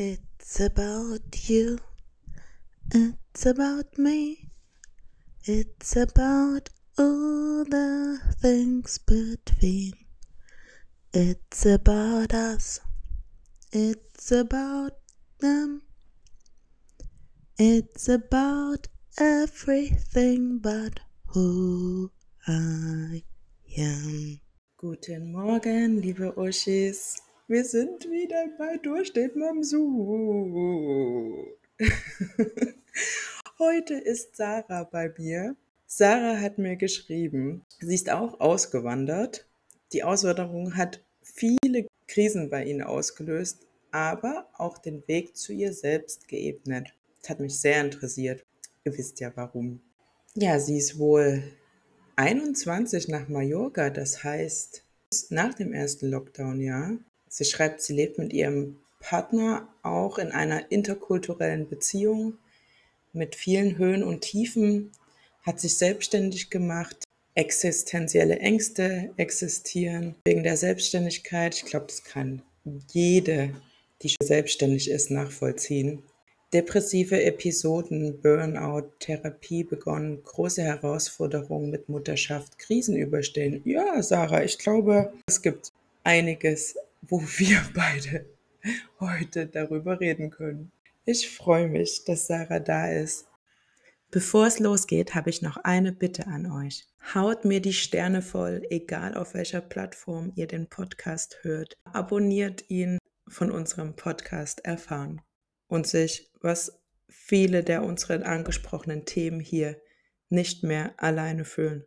It's about you. It's about me. It's about all the things between. It's about us. It's about them. It's about everything but who I am. Guten Morgen, liebe Oschis. Wir sind wieder bei Durch den Mamsu. Heute ist Sarah bei mir. Sarah hat mir geschrieben, sie ist auch ausgewandert. Die Auswanderung hat viele Krisen bei ihnen ausgelöst, aber auch den Weg zu ihr selbst geebnet. Das hat mich sehr interessiert. Ihr wisst ja warum. Ja, sie ist wohl 21 nach Mallorca, das heißt nach dem ersten Lockdown-Jahr. Sie schreibt, sie lebt mit ihrem Partner auch in einer interkulturellen Beziehung mit vielen Höhen und Tiefen, hat sich selbstständig gemacht. Existenzielle Ängste existieren wegen der Selbstständigkeit. Ich glaube, das kann jede, die selbstständig ist, nachvollziehen. Depressive Episoden, Burnout, Therapie begonnen, große Herausforderungen mit Mutterschaft, Krisen überstehen. Ja, Sarah, ich glaube, es gibt einiges, wo wir beide heute darüber reden können. Ich freue mich, dass Sarah da ist. Bevor es losgeht, habe ich noch eine Bitte an euch. Haut mir die Sterne voll, egal auf welcher Plattform ihr den Podcast hört. Abonniert ihn von unserem Podcast erfahren und sich, was viele der unseren angesprochenen Themen hier nicht mehr alleine fühlen.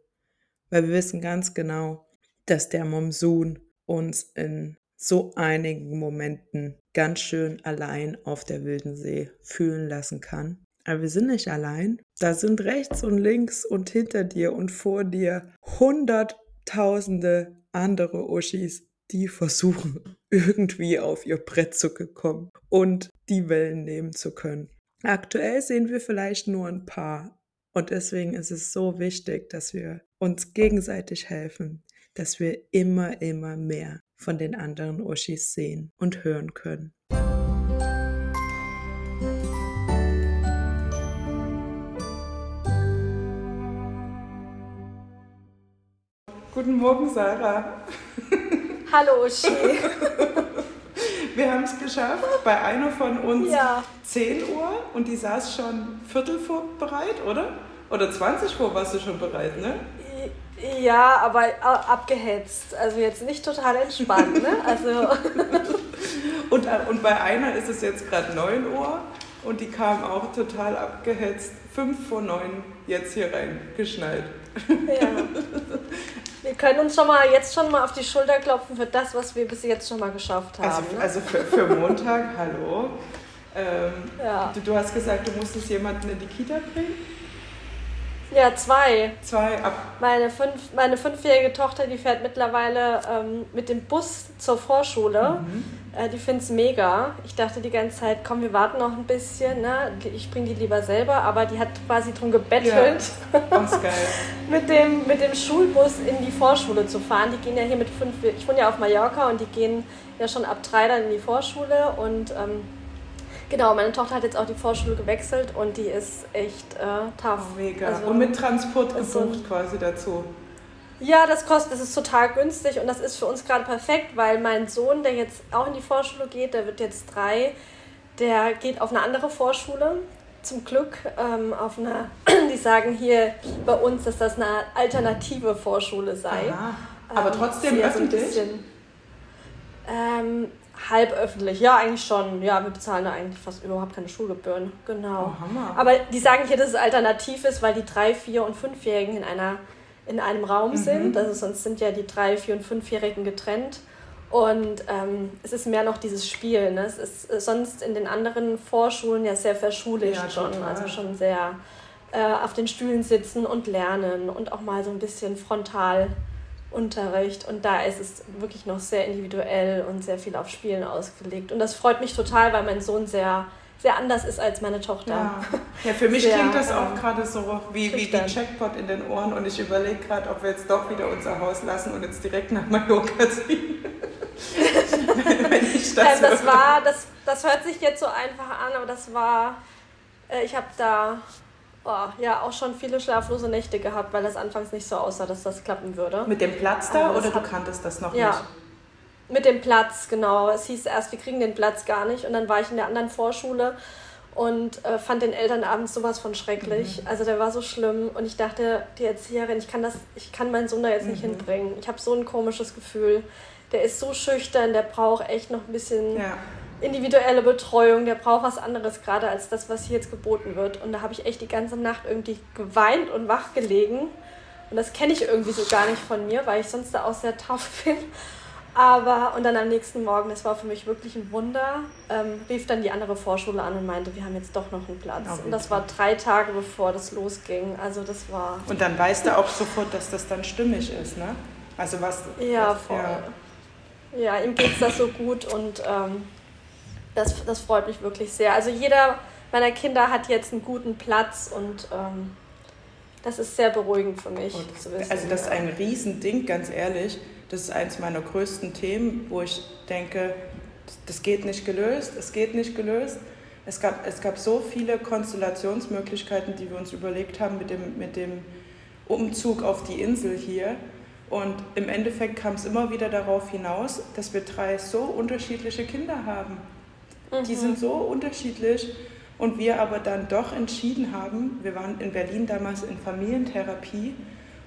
Weil wir wissen ganz genau, dass der Monsun uns in so einigen Momenten ganz schön allein auf der wilden See fühlen lassen kann. Aber wir sind nicht allein. Da sind rechts und links und hinter dir und vor dir hunderttausende andere Uschis, die versuchen, irgendwie auf ihr Brett zu kommen und die Wellen nehmen zu können. Aktuell sehen wir vielleicht nur ein paar. Und deswegen ist es so wichtig, dass wir uns gegenseitig helfen, dass wir immer, immer mehr von den anderen Oshis sehen und hören können. Guten Morgen, Sarah. Hallo, Uschi. Wir haben es geschafft. Bei einer von uns Ja. 10 Uhr und die saß schon Viertel vor bereit, oder? Oder 20 vor warst du schon bereit, ne? Ja, aber a- abgehetzt. Also jetzt nicht total entspannt, ne? Also Und, äh, und bei einer ist es jetzt gerade 9 Uhr und die kam auch total abgehetzt. 5 vor 9 jetzt hier reingeschnallt. ja. Wir können uns schon mal jetzt schon mal auf die Schulter klopfen für das, was wir bis jetzt schon mal geschafft haben. Also, ne? also für, für Montag, hallo. Ähm, Ja. du, du hast gesagt, du musstest jemanden in die Kita bringen? Ja, zwei. Zwei ab. Meine, fünf, meine fünfjährige Tochter, die fährt mittlerweile ähm, mit dem Bus zur Vorschule. Äh, die findet es mega. Ich dachte die ganze Zeit, komm, wir warten noch ein bisschen. Ne? Ich bringe die lieber selber, aber die hat quasi drum gebettelt. Geil. mit dem, mit dem Schulbus in die Vorschule zu fahren. Die gehen ja hier mit fünf, ich wohne ja auf Mallorca und die gehen ja schon ab drei dann in die Vorschule und ähm, genau, meine Tochter hat jetzt auch die Vorschule gewechselt und die ist echt äh, tough. Oh, mega. Also- und mit Transport gebucht quasi dazu. Ja, das kostet, das ist total günstig und das ist für uns gerade perfekt, weil mein Sohn, der jetzt auch in die Vorschule geht, der wird jetzt drei, der geht auf eine andere Vorschule. Zum Glück ähm, auf einer, die sagen hier bei uns, dass das eine alternative Vorschule sei. Aha. Aber Ähm, trotzdem ja so ein öffentlich? bisschen, ähm, halb öffentlich, ja, eigentlich schon. Ja, wir bezahlen da eigentlich fast überhaupt keine Schulgebühren. Genau. Oh, Hammer. Aber die sagen hier, dass es alternativ ist, weil die drei, vier und fünfjährigen in einer in einem Raum sind. Also sonst sind ja die drei, vier und fünfjährigen getrennt. Und ähm, es ist mehr noch dieses Spiel. Ne? Es ist äh, sonst in den anderen Vorschulen ja sehr verschulicht Ja, schon. total. Also schon sehr äh, auf den Stühlen sitzen und lernen und auch mal so ein bisschen Frontalunterricht. Und da ist es wirklich noch sehr individuell und sehr viel auf Spielen ausgelegt. Und das freut mich total, weil mein Sohn sehr, sehr anders ist als meine Tochter. Ja. ja, für mich Sehr, klingt das auch ähm, gerade so wie, wie, schüchtern. Jackpot in den Ohren und ich überlege gerade, ob wir jetzt doch wieder unser Haus lassen und jetzt direkt nach Mallorca ziehen. Wenn ich das, ähm, das, war, das, das hört sich jetzt so einfach an, aber das war, äh, ich habe da oh, ja auch schon viele schlaflose Nächte gehabt, weil das anfangs nicht so aussah, dass das klappen würde. Mit dem Platz da oder du kanntest das noch ja, nicht? Mit dem Platz, genau. Es hieß erst, wir kriegen den Platz gar nicht und dann war ich in der anderen Vorschule und äh, fand den Elternabend sowas von schrecklich. Mhm. Also der war so schlimm und ich dachte, die Erzieherin, ich kann das, ich kann meinen Sohn da jetzt mhm. nicht hinbringen. Ich habe so ein komisches Gefühl. Der ist so schüchtern, der braucht echt noch ein bisschen ja. Individuelle Betreuung, der braucht was anderes gerade als das, was hier jetzt geboten wird. Und da habe ich echt die ganze Nacht irgendwie geweint und wach gelegen. Und das kenne ich irgendwie so gar nicht von mir, weil ich sonst da auch sehr tauf bin. Aber, und dann am nächsten Morgen, das war für mich wirklich ein Wunder, ähm, rief dann die andere Vorschule an und meinte, wir haben jetzt doch noch einen Platz. Oh, und das war drei Tage bevor das losging. Also das war. Und dann weißt du auch sofort, dass das dann stimmig ist, ne? Also was. Ja, was, voll. Ja, ja ihm geht es da so gut und ähm, das, das freut mich wirklich sehr. Also jeder meiner Kinder hat jetzt einen guten Platz und ähm, das ist sehr beruhigend für mich wissen. Also das ist ein Riesending, ganz ehrlich das ist eines meiner größten Themen, wo ich denke, das geht nicht gelöst, es geht nicht gelöst. Es gab, es gab so viele Konstellationsmöglichkeiten, die wir uns überlegt haben mit dem, mit dem Umzug auf die Insel hier. Und im Endeffekt kam es immer wieder darauf hinaus, dass wir drei so unterschiedliche Kinder haben. Mhm. Die sind so unterschiedlich und wir aber dann doch entschieden haben, wir waren in Berlin damals in Familientherapie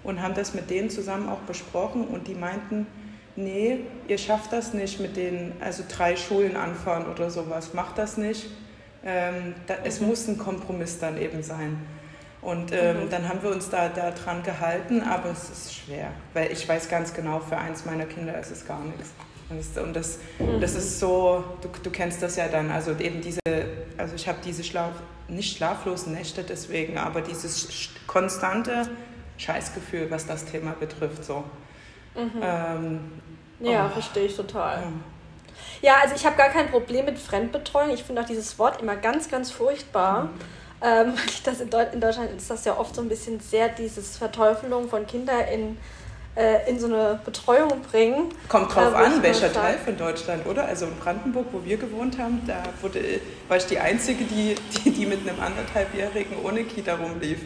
und haben das mit denen zusammen auch besprochen und die meinten, nee, ihr schafft das nicht mit den, also drei Schulen anfahren oder sowas, macht das nicht. Ähm, da, es mhm. muss ein Kompromiss dann eben sein. Und ähm, mhm. dann haben wir uns da, da dran gehalten, aber es ist schwer, weil ich weiß ganz genau, für eins meiner Kinder ist es gar nichts. Und das, mhm. das ist so, du, du kennst das ja dann, also eben diese, also ich habe diese Schlaf, nicht schlaflosen Nächte deswegen, aber dieses konstante Scheißgefühl, was das Thema betrifft. So. Mhm. Ähm, ja, oh. verstehe ich total. Ja. Ja, also ich habe gar kein Problem mit Fremdbetreuung. Ich finde auch dieses Wort immer ganz, ganz furchtbar. Mhm. Ähm, das in, Deut in, Deutschland ist das ja oft so ein bisschen sehr dieses Verteufelung von Kindern in, äh, in so eine Betreuung bringen. Kommt drauf äh, an, welcher Teil von Deutschland, oder? Also in Brandenburg, wo wir gewohnt haben, da wurde, war ich die Einzige, die, die, die mit einem anderthalbjährigen ohne Kita rumlief.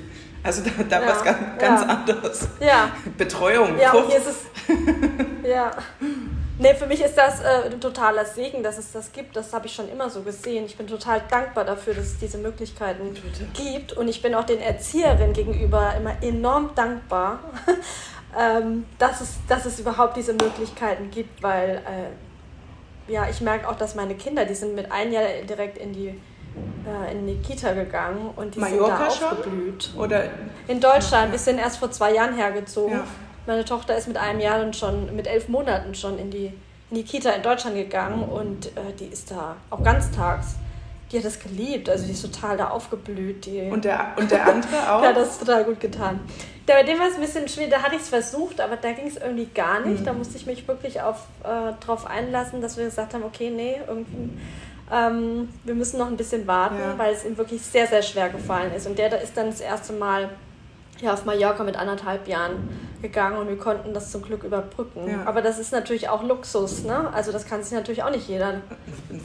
Also da, da ja, war es ganz, ganz ja. anders. Ja. Betreuung. Ja, und hier ist es. ja. Nee, für mich ist das äh, ein totaler Segen, dass es das gibt. Das habe ich schon immer so gesehen. Ich bin total dankbar dafür, dass es diese Möglichkeiten gibt. Und ich bin auch den Erzieherinnen gegenüber immer enorm dankbar, ähm, dass, es, dass es überhaupt diese Möglichkeiten gibt, weil äh, ja, ich merke auch, dass meine Kinder, die sind mit einem Jahr direkt in die äh, in die Kita gegangen und die Mallorca sind da aufgeblüht. Schon? Oder? In Deutschland. Wir sind erst vor zwei Jahren hergezogen. Ja. Meine Tochter ist mit einem Jahr und schon, mit elf Monaten schon in die, in die Kita in Deutschland gegangen und äh, die ist da auch ganztags. Die hat das geliebt, also die ist total da aufgeblüht. Die und, der, und der andere auch? ja, das ist total gut getan. Der, bei dem war es ein bisschen schwierig, da hatte ich es versucht, aber da ging es irgendwie gar nicht. Mhm. Da musste ich mich wirklich auf, äh, darauf einlassen, dass wir gesagt haben, okay, nee, irgendwie ähm, wir müssen noch ein bisschen warten, ja. weil es ihm wirklich sehr, sehr schwer gefallen ist. Und der ist dann das erste Mal ja, auf Mallorca mit anderthalb Jahren gegangen und wir konnten das zum Glück überbrücken. Ja. Aber das ist natürlich auch Luxus, ne? Also das kann sich natürlich auch nicht jeder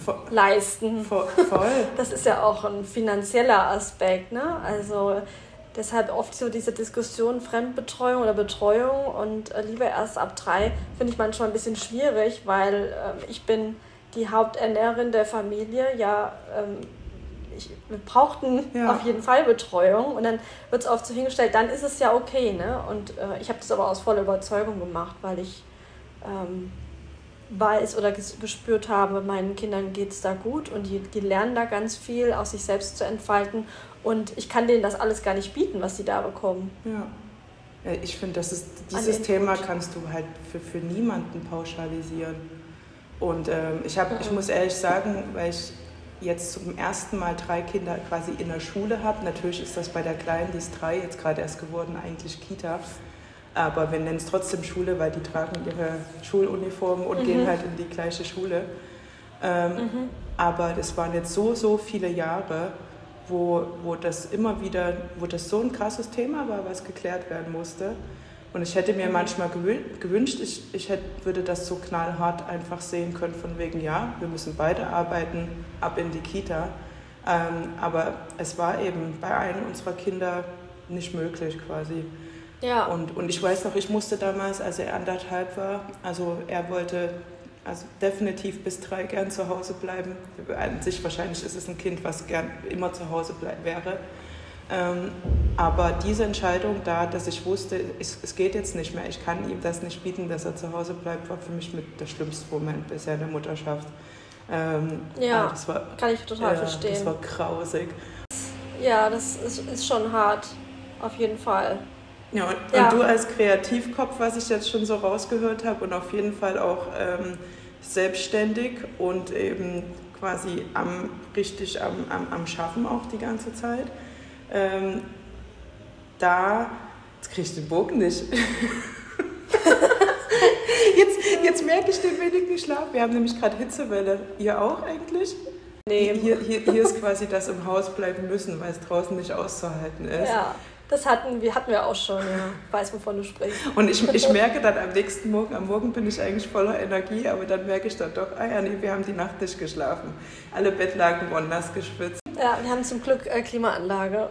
Voll. leisten. Voll. Das ist ja auch ein finanzieller Aspekt, ne? Also deshalb oft so diese Diskussion Fremdbetreuung oder Betreuung und äh, lieber erst ab drei finde ich manchmal ein bisschen schwierig, weil äh, ich bin die Haupternährerin der Familie, ja, ähm, ich, wir brauchten ja. auf jeden Fall Betreuung und dann wird es oft so hingestellt, dann ist es ja okay. Ne? Und äh, ich habe das aber aus voller Überzeugung gemacht, weil ich ähm, weiß oder gespürt habe, meinen Kindern geht es da gut und die, die lernen da ganz viel, aus sich selbst zu entfalten. Und ich kann denen das alles gar nicht bieten, was sie da bekommen. Ja. Ich finde, dieses Thema kannst du halt für, für niemanden pauschalisieren. Und ähm, ich, hab, ich muss ehrlich sagen, weil ich jetzt zum ersten Mal drei Kinder quasi in der Schule habe, natürlich ist das bei der Kleinen, die ist drei, jetzt gerade erst geworden, eigentlich Kita. Aber wir nennen es trotzdem Schule, weil die tragen ihre Schuluniformen und mhm. gehen halt in die gleiche Schule. Ähm, mhm. Aber es waren jetzt so, so viele Jahre, wo, wo das immer wieder, wo das so ein krasses Thema war, was geklärt werden musste. Und ich hätte mir manchmal gewünscht, ich, ich hätte, würde das so knallhart einfach sehen können, von wegen, ja, wir müssen beide arbeiten, ab in die Kita. Ähm, aber es war eben bei einem unserer Kinder nicht möglich quasi. Ja. Und, und ich weiß noch, ich musste damals, als er anderthalb war, also er wollte also definitiv bis drei gern zu Hause bleiben. An sich wahrscheinlich ist es ein Kind, was gern immer zu Hause wäre. Ähm, aber diese Entscheidung da, dass ich wusste, es, es, geht jetzt nicht mehr, ich kann ihm das nicht bieten, dass er zu Hause bleibt, war für mich mit der schlimmste Moment bisher in der Mutterschaft. Ähm, ja, das war, kann ich total ja, verstehen. Das war grausig. Ja, das ist, ist schon hart, auf jeden Fall. Ja und, ja, und, du als Kreativkopf, was ich jetzt schon so rausgehört habe und auf jeden Fall auch ähm, selbstständig und eben quasi am, richtig am, am, am Schaffen auch die ganze Zeit. Ähm, da, jetzt kriege ich den Bogen nicht. jetzt, jetzt merke ich den wenigen Schlaf. Wir haben nämlich gerade Hitzewelle. Ihr auch eigentlich? Nee. Hier, hier, hier ist quasi das im Haus bleiben müssen, weil es draußen nicht auszuhalten ist. Ja. Das hatten wir, hatten wir auch schon, ja. Weiß, wovon du sprichst. Und ich, ich merke dann am nächsten Morgen, am Morgen bin ich eigentlich voller Energie, aber dann merke ich dann doch, ah ja, nee, wir haben die Nacht nicht geschlafen. Alle Bettlaken waren nass gespitzt. Ja, wir haben zum Glück äh, Klimaanlage.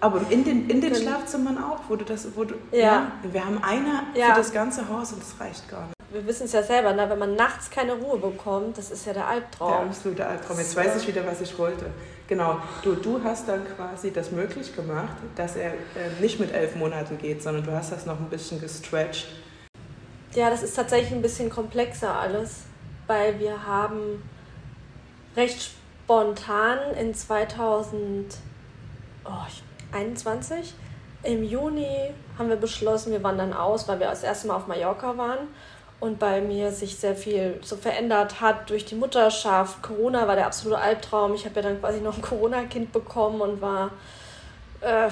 Aber in den, in den Schlafzimmern auch, wo du das, wo du, ja. ja wir haben einer ja. für das ganze Haus und das reicht gar nicht. Wir wissen es ja selber, ne? wenn man nachts keine Ruhe bekommt, das ist ja der Albtraum. Der absolute Albtraum. Jetzt weiß ich wieder, was ich wollte. Genau, du, du hast dann quasi das möglich gemacht, dass er äh, nicht mit elf Monaten geht, sondern du hast das noch ein bisschen gestretched. Ja, das ist tatsächlich ein bisschen komplexer alles, weil wir haben recht spontan in 2021 im Juni haben wir beschlossen, wir wandern aus, weil wir das erste Mal auf Mallorca waren und bei mir sich sehr viel so verändert hat durch die Mutterschaft. Corona war der absolute Albtraum. Ich habe ja dann quasi noch ein Corona-Kind bekommen und war äh,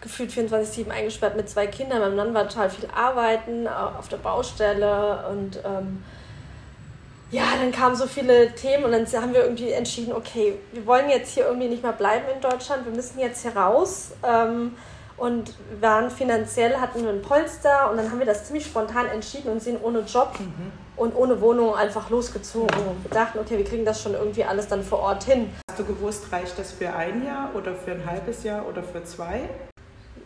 gefühlt 24-7 eingesperrt mit zwei Kindern. Mein Mann war total viel arbeiten auf der Baustelle und ähm, ja, dann kamen so viele Themen und dann haben wir irgendwie entschieden, okay, wir wollen jetzt hier irgendwie nicht mehr bleiben in Deutschland, wir müssen jetzt hier raus. Ähm, und waren finanziell, hatten wir ein Polster und dann haben wir das ziemlich spontan entschieden und sind ohne Job mhm. und ohne Wohnung einfach losgezogen. Wir dachten, okay, wir kriegen das schon irgendwie alles dann vor Ort hin. Hast du gewusst, reicht das für ein Jahr oder für ein halbes Jahr oder für zwei?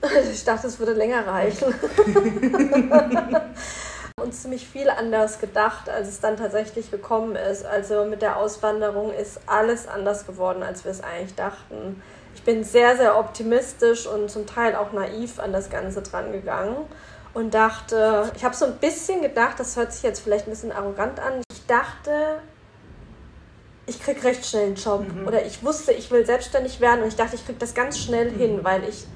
Ich dachte, es würde länger reichen. uns ziemlich viel anders gedacht, als es dann tatsächlich gekommen ist. Also mit der Auswanderung ist alles anders geworden, als wir es eigentlich dachten ich bin sehr, sehr optimistisch und zum Teil auch naiv an das Ganze dran gegangen und dachte, ich habe so ein bisschen gedacht, das hört sich jetzt vielleicht ein bisschen arrogant an, ich dachte, ich kriege recht schnell einen Job mhm. oder ich wusste, ich will selbstständig werden und ich dachte, ich kriege das ganz schnell mhm. hin, weil ich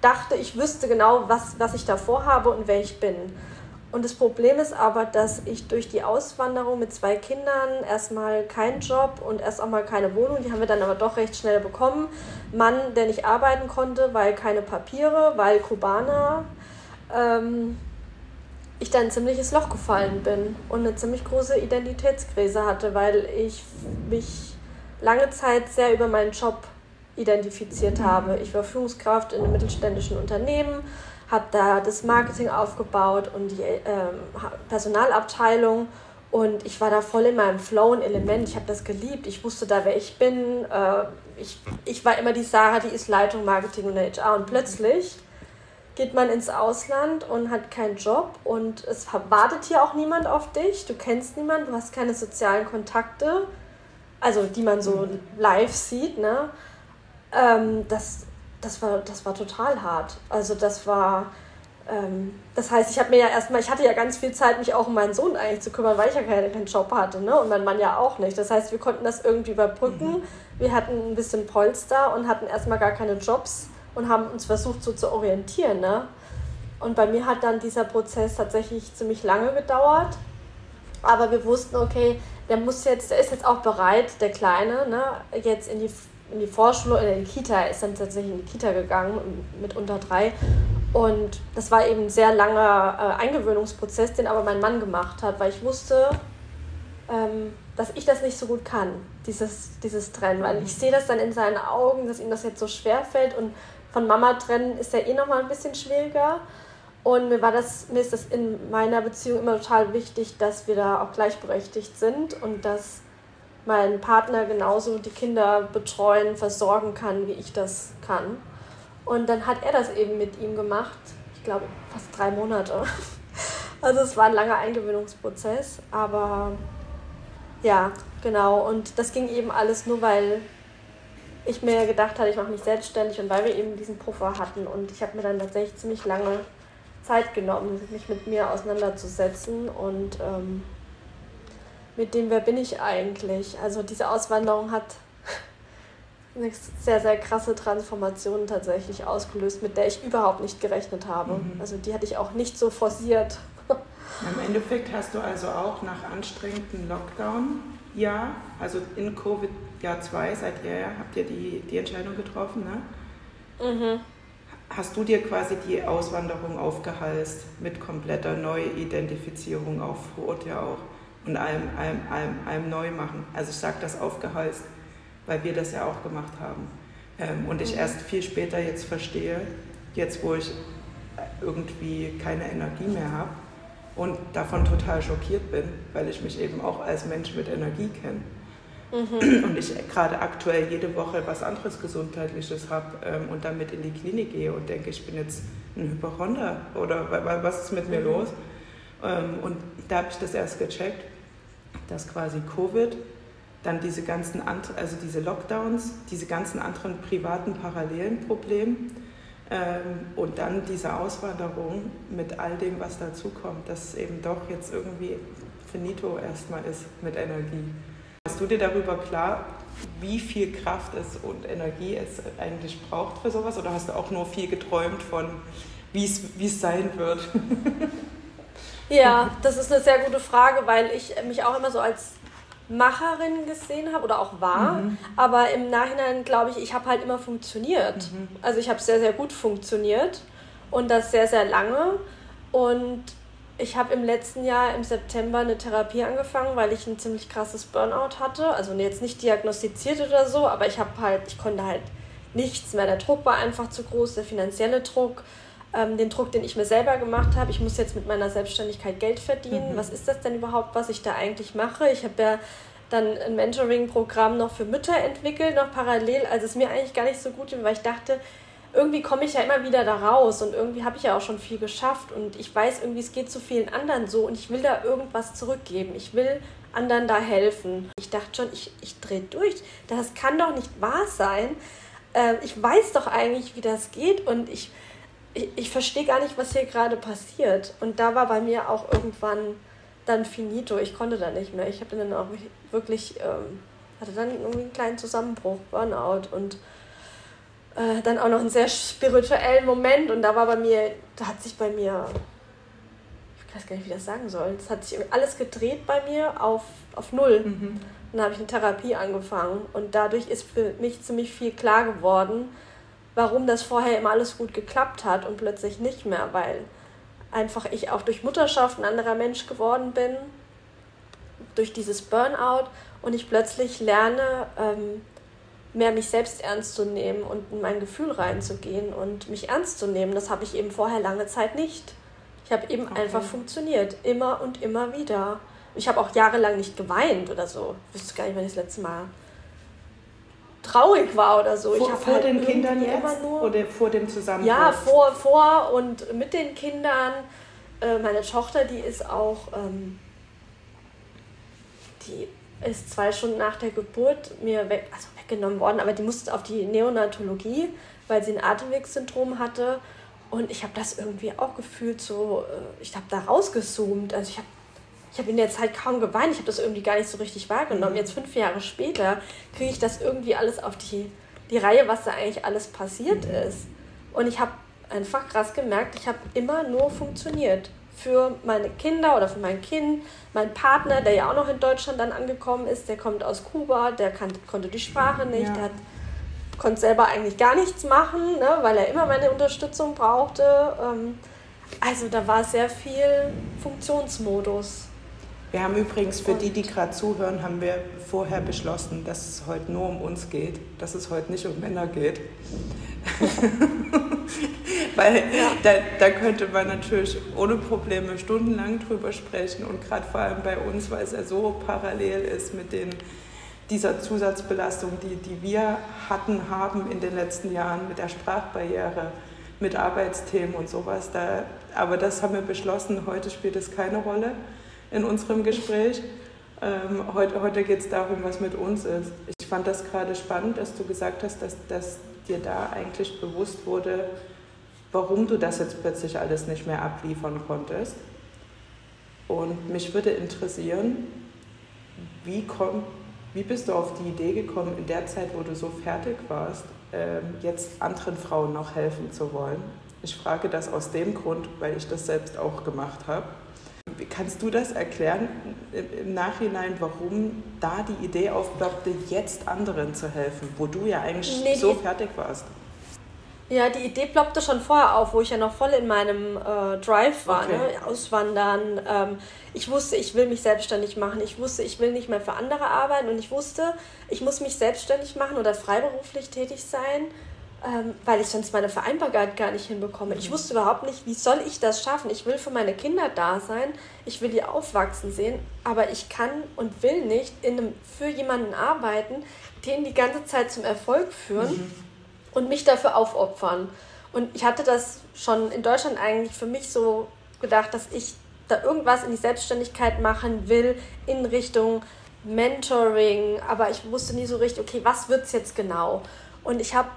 dachte, ich wüsste genau, was, was ich da vorhabe und wer ich bin. Und das Problem ist aber, dass ich durch die Auswanderung mit zwei Kindern erstmal keinen Job und erst auch mal keine Wohnung, die haben wir dann aber doch recht schnell bekommen. Mann, der nicht arbeiten konnte, weil keine Papiere, weil Kubaner, ähm, ich dann ein ziemliches Loch gefallen bin und eine ziemlich große Identitätskrise hatte, weil ich mich lange Zeit sehr über meinen Job identifiziert habe. Ich war Führungskraft in einem mittelständischen Unternehmen habe da das Marketing aufgebaut und die ähm, Personalabteilung und ich war da voll in meinem Flow und Element. Ich habe das geliebt. Ich wusste da, wer ich bin. Äh, ich, ich war immer die Sarah, die ist Leitung Marketing und HR. Und plötzlich geht man ins Ausland und hat keinen Job und es wartet hier auch niemand auf dich. Du kennst niemanden, du hast keine sozialen Kontakte, also die man so live sieht. Ne? Ähm, das das war, das war total hart. Also das war, ähm, das heißt, ich habe mir ja erstmal, ich hatte ja ganz viel Zeit, mich auch um meinen Sohn eigentlich zu kümmern, weil ich ja keinen, keinen Job hatte, ne? Und mein Mann ja auch nicht. Das heißt, wir konnten das irgendwie überbrücken. Mhm. Wir hatten ein bisschen Polster und hatten erstmal gar keine Jobs und haben uns versucht, so zu orientieren, ne? Und bei mir hat dann dieser Prozess tatsächlich ziemlich lange gedauert. Aber wir wussten, okay, der muss jetzt, der ist jetzt auch bereit, der Kleine, ne, jetzt in die in die Vorschule oder in die Kita, ist dann tatsächlich in die Kita gegangen mit unter drei. Und das war eben ein sehr langer äh, Eingewöhnungsprozess, den aber mein Mann gemacht hat, weil ich wusste, ähm, dass ich das nicht so gut kann, dieses, dieses Trennen, weil ich sehe das dann in seinen Augen, dass ihm das jetzt so schwer fällt und von Mama trennen ist ja eh nochmal ein bisschen schwieriger. Und mir war das, mir ist das in meiner Beziehung immer total wichtig, dass wir da auch gleichberechtigt sind und dass mein Partner genauso die Kinder betreuen, versorgen kann, wie ich das kann. Und dann hat er das eben mit ihm gemacht. Ich glaube, fast drei Monate. Also es war ein langer Eingewöhnungsprozess, aber ja, genau. Und das ging eben alles nur, weil ich mir gedacht hatte, ich mache mich selbstständig und weil wir eben diesen Puffer hatten. Und ich habe mir dann tatsächlich ziemlich lange Zeit genommen, mich mit mir auseinanderzusetzen und ähm, mit dem, wer bin ich eigentlich. Also diese Auswanderung hat eine sehr, sehr krasse Transformation tatsächlich ausgelöst, mit der ich überhaupt nicht gerechnet habe. Mhm. Also die hatte ich auch nicht so forciert. Im Endeffekt hast du also auch nach anstrengendem Lockdown, ja, also in Covid-Jahr 2 seid ihr, habt ihr die, die Entscheidung getroffen, ne? Mhm. Hast du dir quasi die Auswanderung aufgehalst mit kompletter Neuidentifizierung auf Rot ja auch und allem, allem, allem, allem neu machen? Also ich sage das aufgehalst, weil wir das ja auch gemacht haben. Ähm, und ich mhm. erst viel später jetzt verstehe, jetzt wo ich irgendwie keine Energie mehr habe, und davon total schockiert bin, weil ich mich eben auch als Mensch mit Energie kenne. Mhm. Und ich gerade aktuell jede Woche was anderes Gesundheitliches habe ähm, und damit in die Klinik gehe und denke, ich bin jetzt ein Hypochonder oder was ist mit mir mhm. los? Ähm, und da habe ich das erst gecheckt, dass quasi Covid, dann diese ganzen, also diese Lockdowns, diese ganzen anderen privaten parallelen Probleme, ähm, und dann diese Auswanderung mit all dem, was dazukommt, dass eben doch jetzt irgendwie finito erstmal ist mit Energie. Hast du dir darüber klar, wie viel Kraft es und Energie es eigentlich braucht für sowas? Oder hast du auch nur viel geträumt von, wie es sein wird? Ja, das ist eine sehr gute Frage, weil ich mich auch immer so als Macherin gesehen habe oder auch war. Mhm. Aber im Nachhinein glaube ich, ich habe halt immer funktioniert. Mhm. Also ich habe sehr, sehr gut funktioniert und das sehr, sehr lange. Und ich habe im letzten Jahr im September eine Therapie angefangen, weil ich ein ziemlich krasses Burnout hatte. Also jetzt nicht diagnostiziert oder so, aber ich habe halt, ich konnte halt nichts mehr. Der Druck war einfach zu groß, der finanzielle Druck ähm, den Druck, den ich mir selber gemacht habe. Ich muss jetzt mit meiner Selbstständigkeit Geld verdienen. Mhm. Was ist das denn überhaupt, was ich da eigentlich mache? Ich habe ja dann ein Mentoring-Programm noch für Mütter entwickelt, noch parallel. Also es mir eigentlich gar nicht so gut, weil ich dachte, irgendwie komme ich ja immer wieder da raus und irgendwie habe ich ja auch schon viel geschafft und ich weiß irgendwie, es geht zu vielen anderen so und ich will da irgendwas zurückgeben. Ich will anderen da helfen. Ich dachte schon, ich, ich drehe durch. Das kann doch nicht wahr sein. Äh, ich weiß doch eigentlich, wie das geht und ich ich, ich verstehe gar nicht, was hier gerade passiert. Und da war bei mir auch irgendwann dann finito. Ich konnte da nicht mehr. Ich habe dann auch wirklich, ähm, hatte dann irgendwie einen kleinen Zusammenbruch, Burnout und äh, dann auch noch einen sehr spirituellen Moment. Und da war bei mir, da hat sich bei mir, ich weiß gar nicht, wie das sagen soll, es hat sich alles gedreht bei mir auf, auf Null. Mhm. Dann habe ich eine Therapie angefangen und dadurch ist für mich ziemlich viel klar geworden warum das vorher immer alles gut geklappt hat und plötzlich nicht mehr, weil einfach ich auch durch Mutterschaft ein anderer Mensch geworden bin, durch dieses Burnout und ich plötzlich lerne, ähm, mehr mich selbst ernst zu nehmen und in mein Gefühl reinzugehen und mich ernst zu nehmen. Das habe ich eben vorher lange Zeit nicht. Ich habe eben okay. einfach funktioniert, immer und immer wieder. Ich habe auch jahrelang nicht geweint oder so. Ich wüsste gar nicht, wann ich das letzte Mal traurig war oder so. Vor, vor halt den Kindern jetzt nur, oder vor dem Zusammenbruch? Ja, vor, vor und mit den Kindern. Äh, meine Tochter, die ist auch, ähm, die ist zwei Stunden nach der Geburt mir weg, also weggenommen worden, aber die musste auf die Neonatologie, weil sie ein Atemwegssyndrom hatte. Und ich habe das irgendwie auch gefühlt so, äh, ich habe da rausgezoomt. Also ich habe ich habe in der Zeit kaum geweint, ich habe das irgendwie gar nicht so richtig wahrgenommen. Mhm. Jetzt fünf Jahre später kriege ich das irgendwie alles auf die, die Reihe, was da eigentlich alles passiert mhm. ist. Und ich habe einfach krass gemerkt, ich habe immer nur funktioniert. Für meine Kinder oder für mein Kind, mein Partner, der ja auch noch in Deutschland dann angekommen ist, der kommt aus Kuba, der kann, konnte die Sprache nicht, ja. der hat, konnte selber eigentlich gar nichts machen, ne, weil er immer meine Unterstützung brauchte. Ähm, also da war sehr viel Funktionsmodus. Wir haben übrigens für die, die gerade zuhören, haben wir vorher beschlossen, dass es heute nur um uns geht, dass es heute nicht um Männer geht. Weil ja. da, da könnte man natürlich ohne Probleme stundenlang drüber sprechen und gerade vor allem bei uns, weil es ja so parallel ist mit den, dieser Zusatzbelastung, die, die wir hatten, haben in den letzten Jahren mit der Sprachbarriere, mit Arbeitsthemen und sowas. Da, aber das haben wir beschlossen, heute spielt es keine Rolle in unserem Gespräch. Ähm, heute heute geht es darum, was mit uns ist. Ich fand das gerade spannend, dass du gesagt hast, dass, dass dir da eigentlich bewusst wurde, warum du das jetzt plötzlich alles nicht mehr abliefern konntest. Und mich würde interessieren, wie, komm, wie bist du auf die Idee gekommen, in der Zeit, wo du so fertig warst, ähm, jetzt anderen Frauen noch helfen zu wollen? Ich frage das aus dem Grund, weil ich das selbst auch gemacht habe. Kannst du das erklären im Nachhinein, warum da die Idee aufploppte, jetzt anderen zu helfen, wo du ja eigentlich nee, so fertig warst? Ja, die Idee ploppte schon vorher auf, wo ich ja noch voll in meinem äh, Drive war, okay. ne? Auswandern. Ähm, ich wusste, ich will mich selbstständig machen. Ich wusste, ich will nicht mehr für andere arbeiten und ich wusste, ich muss mich selbstständig machen oder freiberuflich tätig sein, ähm, weil ich sonst meine Vereinbarkeit gar nicht hinbekomme. Mhm. Ich wusste überhaupt nicht, wie soll ich das schaffen. Ich will für meine Kinder da sein, ich will die aufwachsen sehen, aber ich kann und will nicht in einem, für jemanden arbeiten, den die ganze Zeit zum Erfolg führen. Mhm und mich dafür aufopfern. Und ich hatte das schon in Deutschland eigentlich für mich so gedacht, dass ich da irgendwas in die Selbstständigkeit machen will in Richtung Mentoring, aber ich wusste nie so richtig, okay, was wird es jetzt genau? Und ich habe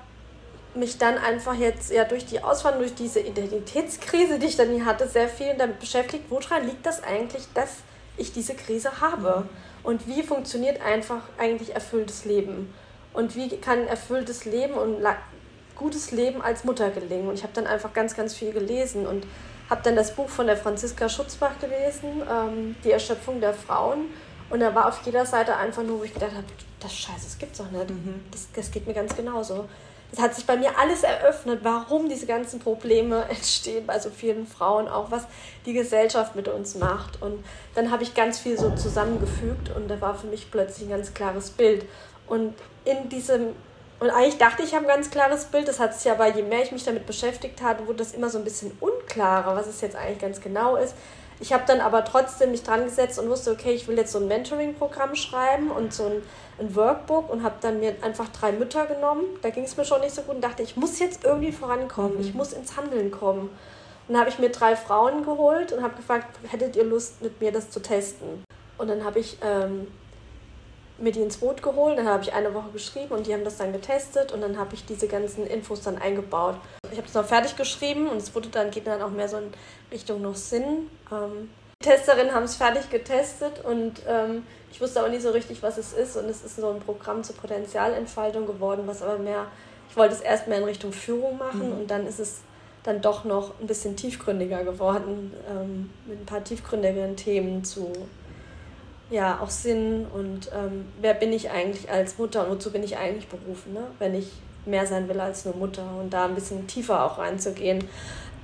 mich dann einfach jetzt ja durch die Auswanderung, durch diese Identitätskrise, die ich dann hier hatte, sehr viel damit beschäftigt, woran liegt das eigentlich, dass ich diese Krise habe? Mhm. Und wie funktioniert einfach eigentlich erfülltes Leben? und wie kann erfülltes Leben und gutes Leben als Mutter gelingen. Und ich habe dann einfach ganz, ganz viel gelesen und habe dann das Buch von der Franziska Schutzbach gelesen, ähm, Die Erschöpfung der Frauen. Und da war auf jeder Seite einfach nur, wo ich gedacht habe, das Scheiße, das gibt's doch nicht. Mhm. Das, das geht mir ganz genauso. Das hat sich bei mir alles eröffnet, warum diese ganzen Probleme entstehen bei so vielen Frauen, auch was die Gesellschaft mit uns macht. Und dann habe ich ganz viel so zusammengefügt und da war für mich plötzlich ein ganz klares Bild. Und in diesem, und eigentlich dachte ich, ich habe ein ganz klares Bild, das hat sich aber, je mehr ich mich damit beschäftigt hatte, wurde das immer so ein bisschen unklarer, was es jetzt eigentlich ganz genau ist. Ich habe dann aber trotzdem mich dran gesetzt und wusste, okay, ich will jetzt so ein Mentoring-Programm schreiben und so ein, ein Workbook und habe dann mir einfach drei Mütter genommen. Da ging es mir schon nicht so gut und dachte, ich muss jetzt irgendwie vorankommen, ich mhm. muss ins Handeln kommen. Und dann habe ich mir drei Frauen geholt und habe gefragt, hättet ihr Lust, mit mir das zu testen? Und dann habe ich ähm, mir die ins Boot geholt, dann habe ich eine Woche geschrieben und die haben das dann getestet und dann habe ich diese ganzen Infos dann eingebaut. Ich habe es noch fertig geschrieben und es wurde dann, geht dann auch mehr so in Richtung noch Sinn. Ähm, die Testerinnen haben es fertig getestet und ähm, ich wusste auch nicht so richtig, was es ist und es ist so ein Programm zur Potenzialentfaltung geworden, was aber mehr, ich wollte es erst mehr in Richtung Führung machen mhm. und dann ist es dann doch noch ein bisschen tiefgründiger geworden, ähm, mit ein paar tiefgründigeren Themen zu ja auch Sinn und ähm, wer bin ich eigentlich als Mutter und wozu bin ich eigentlich berufen, ne? wenn ich mehr sein will als nur Mutter und da ein bisschen tiefer auch reinzugehen.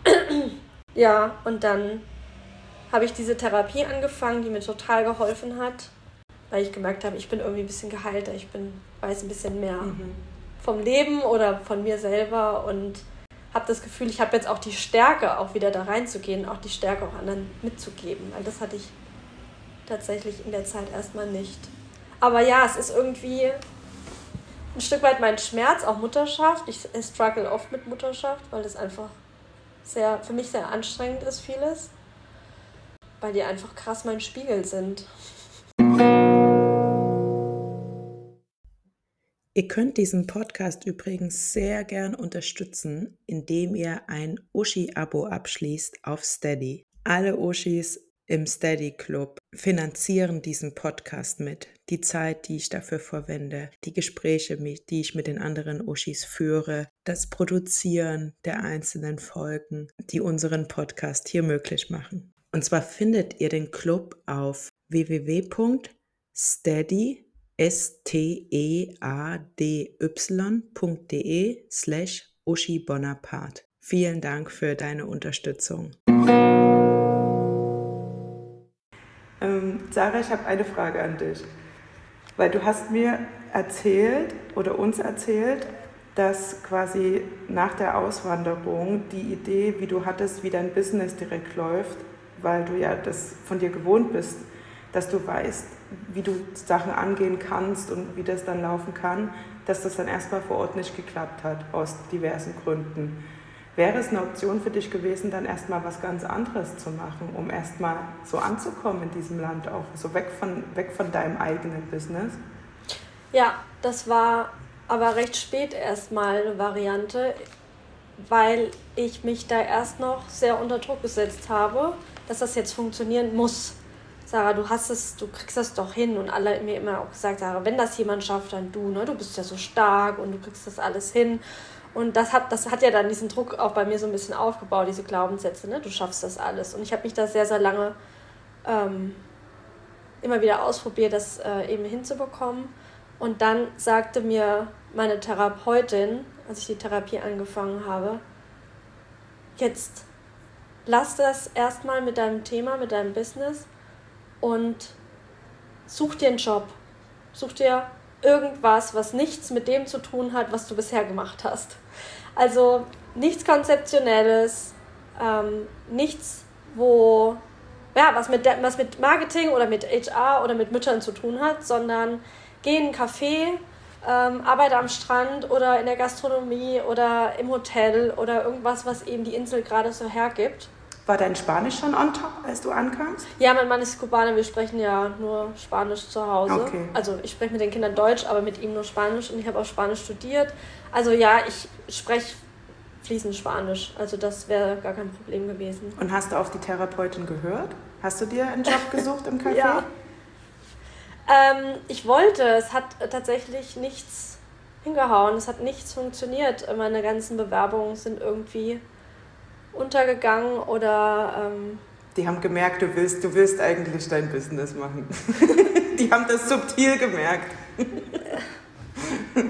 ja, und dann habe ich diese Therapie angefangen, die mir total geholfen hat, weil ich gemerkt habe, ich bin irgendwie ein bisschen geheilter, ich bin, weiß ein bisschen mehr mhm. vom Leben oder von mir selber und habe das Gefühl, ich habe jetzt auch die Stärke, auch wieder da reinzugehen, auch die Stärke auch anderen mitzugeben, weil das hatte ich tatsächlich in der Zeit erstmal nicht. Aber ja, es ist irgendwie ein Stück weit mein Schmerz, auch Mutterschaft. Ich, struggle oft mit Mutterschaft, weil das einfach sehr, für mich sehr anstrengend ist, vieles. Weil die einfach krass mein Spiegel sind. Ihr könnt diesen Podcast übrigens sehr gern unterstützen, indem ihr ein Uschi-Abo abschließt auf Steady. Alle Uschis im Steady Club finanzieren diesen Podcast mit. Die Zeit, die ich dafür verwende, die Gespräche, die ich mit den anderen Uschis führe, das Produzieren der einzelnen Folgen, die unseren Podcast hier möglich machen. Und zwar findet ihr den Club auf www.steady s-t-e-a-d-y.de slash Uschi Bonaparte. Vielen Dank für deine Unterstützung. Sarah, ich habe eine Frage an dich. Weil du hast mir erzählt oder uns erzählt, dass quasi nach der Auswanderung die Idee, wie du hattest, wie dein Business direkt läuft, weil du ja das von dir gewohnt bist, dass du weißt, wie du Sachen angehen kannst und wie das dann laufen kann, dass das dann erstmal vor Ort nicht geklappt hat, aus diversen Gründen. Wäre es eine Option für dich gewesen, dann erstmal was ganz anderes zu machen, um erstmal so anzukommen in diesem Land auch, so weg von, weg von deinem eigenen Business? Ja, das war aber recht spät erstmal eine Variante, weil ich mich da erst noch sehr unter Druck gesetzt habe, dass das jetzt funktionieren muss. Sarah, du hast es, du kriegst das doch hin und alle mir immer auch gesagt, Sarah, wenn das jemand schafft, dann du, ne? Du bist ja so stark und du kriegst das alles hin. Und das hat, das hat ja dann diesen Druck auch bei mir so ein bisschen aufgebaut, diese Glaubenssätze, ne? Du schaffst das alles. Und ich habe mich da sehr, sehr lange ähm, immer wieder ausprobiert, das äh, eben hinzubekommen. Und dann sagte mir meine Therapeutin, als ich die Therapie angefangen habe, jetzt lass das erstmal mit deinem Thema, mit deinem Business und such dir einen Job. Such dir irgendwas, was nichts mit dem zu tun hat, was du bisher gemacht hast. Also nichts Konzeptionelles, ähm, nichts, wo ja, was mit, was mit Marketing oder mit HR oder mit Müttern zu tun hat, sondern geh in einen Café, ähm, arbeite am Strand oder in der Gastronomie oder im Hotel oder irgendwas, was eben die Insel gerade so hergibt. War dein Spanisch schon on top, als du ankamst? Ja, mein Mann ist Kubaner, wir sprechen ja nur Spanisch zu Hause. Okay. Also ich spreche mit den Kindern Deutsch, aber mit ihm nur Spanisch und ich habe auch Spanisch studiert. Also ja, ich spreche fließend Spanisch, also das wäre gar kein Problem gewesen. Und hast du auf die Therapeutin gehört? Hast du dir einen Job gesucht im Café? ja. Ähm, ich wollte, es hat tatsächlich nichts hingehauen, es hat nichts funktioniert. Meine ganzen Bewerbungen sind irgendwie untergegangen oder. Ähm, die haben gemerkt, du willst, du willst eigentlich dein Business machen. die haben das subtil gemerkt.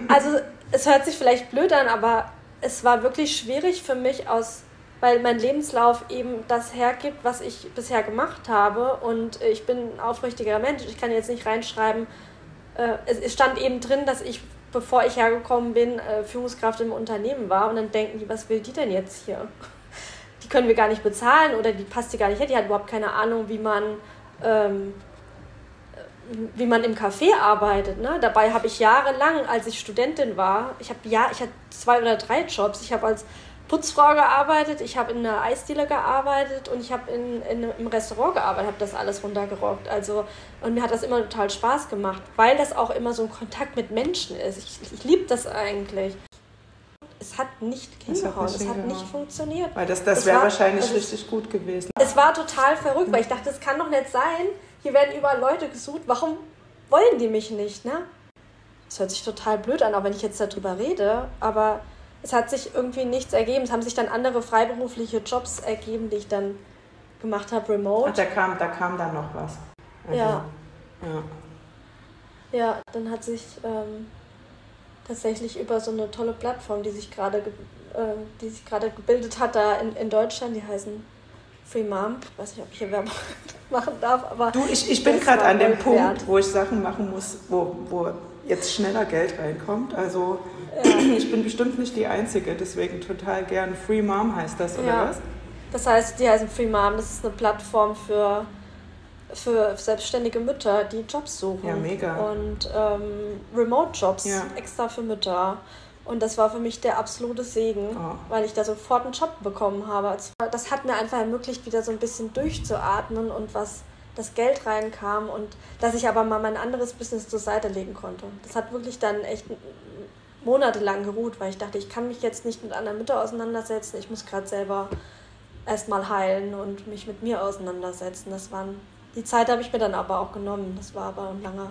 also es hört sich vielleicht blöd an, aber es war wirklich schwierig für mich aus weil mein Lebenslauf eben das hergibt, was ich bisher gemacht habe. Und ich bin ein aufrichtiger Mensch. Ich kann jetzt nicht reinschreiben, äh, es stand eben drin, dass ich, bevor ich hergekommen bin, äh, Führungskraft im Unternehmen war. Und dann denken die, was will die denn jetzt hier? Können wir gar nicht bezahlen oder die passt die gar nicht her. Die hat überhaupt keine Ahnung, wie man. Ähm, wie man im Café arbeitet. Ne? Dabei habe ich jahrelang, als ich Studentin war, ich habe ja, ich hatte zwei oder drei Jobs. Ich habe als Putzfrau gearbeitet, ich habe in einer Eisdiele gearbeitet und ich habe in, in, im Restaurant gearbeitet, habe das alles runtergerockt. Also, und mir hat das immer total Spaß gemacht, weil das auch immer so ein Kontakt mit Menschen ist. Ich, ich liebe das eigentlich. Es hat nicht hingehauen, es hat nicht funktioniert. Weil das, das wäre wahrscheinlich also richtig gut gewesen. Es war total verrückt, weil ich dachte, es kann doch nicht sein. Hier werden überall Leute gesucht. Warum wollen die mich nicht, ne? Das hört sich total blöd an, auch wenn ich jetzt darüber rede. Aber es hat sich irgendwie nichts ergeben. Es haben sich dann andere freiberufliche Jobs ergeben, die ich dann gemacht habe, remote. Ach, da kam, da kam dann noch was. Also, ja. ja. Ja, dann hat sich ähm, tatsächlich über so eine tolle Plattform, die sich gerade äh, die sich gerade gebildet hat da in, in Deutschland, die heißen Free Mom. Ich weiß nicht, ob ich hier Werbung machen darf, aber. Du, ich, ich bin gerade an dem Punkt, wert. wo ich Sachen machen muss, wo, wo jetzt schneller Geld reinkommt. Also ja. ich bin bestimmt nicht die Einzige, deswegen total gern. Free Mom heißt das, oder ja. was? Das heißt, die heißen Free Mom, das ist eine Plattform für, für selbstständige Mütter, die Jobs suchen. Ja, mega. Und ähm, Remote-Jobs ja. extra für Mütter. Und das war für mich der absolute Segen, oh. weil ich da sofort einen Job bekommen habe. Das hat mir einfach ermöglicht, wieder so ein bisschen durchzuatmen und was das Geld reinkam und dass ich aber mal mein anderes Business zur Seite legen konnte. Das hat wirklich dann echt monatelang geruht, weil ich dachte, ich kann mich jetzt nicht mit anderen Müttern auseinandersetzen. Ich muss gerade selber erstmal heilen und mich mit mir auseinandersetzen. Das waren die Zeit habe ich mir dann aber auch genommen. Das war aber ein langer,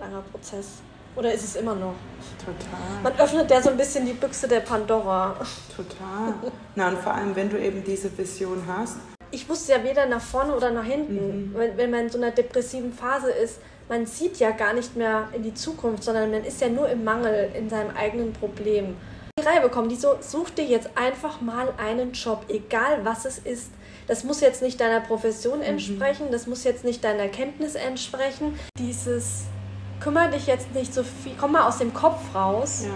langer Prozess. Oder ist es immer noch? Total. Man öffnet ja so ein bisschen die Büchse der Pandora. Total. Na und vor allem, wenn du eben diese Vision hast. Ich wusste ja weder nach vorne oder nach hinten. Mhm. Wenn, wenn man in so einer depressiven Phase ist, man sieht ja gar nicht mehr in die Zukunft, sondern man ist ja nur im Mangel in seinem eigenen Problem. Die Reihe bekommen, die so, such dir jetzt einfach mal einen Job, egal was es ist. Das muss jetzt nicht deiner Profession mhm. entsprechen, mhm. das muss jetzt nicht deiner Kenntnis entsprechen. Dieses, kümmere dich jetzt nicht so viel, komm mal aus dem Kopf raus. Ja.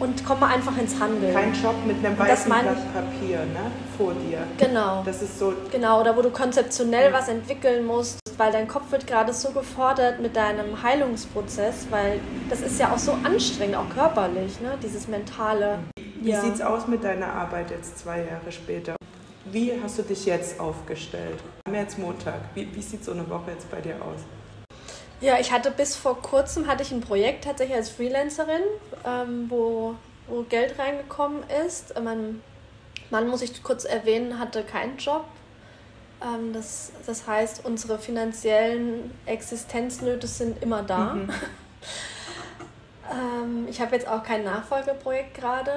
und komme einfach ins Handeln. Kein Job mit einem weißen Blatt Papier ne, vor dir. Genau. Das ist so. Genau, oder wo du konzeptionell was entwickeln musst, weil dein Kopf wird gerade so gefordert mit deinem Heilungsprozess, weil das ist ja auch so anstrengend, auch körperlich, ne, dieses Mentale. Wie ja. es aus mit deiner Arbeit jetzt zwei Jahre später? Wie hast du dich jetzt aufgestellt? Wir haben jetzt Montag. Wie, wie sieht so eine Woche jetzt bei dir aus? Ja, ich hatte bis vor kurzem hatte ich ein Projekt tatsächlich als Freelancerin, ähm, wo, wo Geld reingekommen ist. Mein Mann, muss ich kurz erwähnen, hatte keinen Job. Ähm, das, das heißt, unsere finanziellen Existenznöte sind immer da. Mhm. ähm, ich habe jetzt auch kein Nachfolgeprojekt gerade.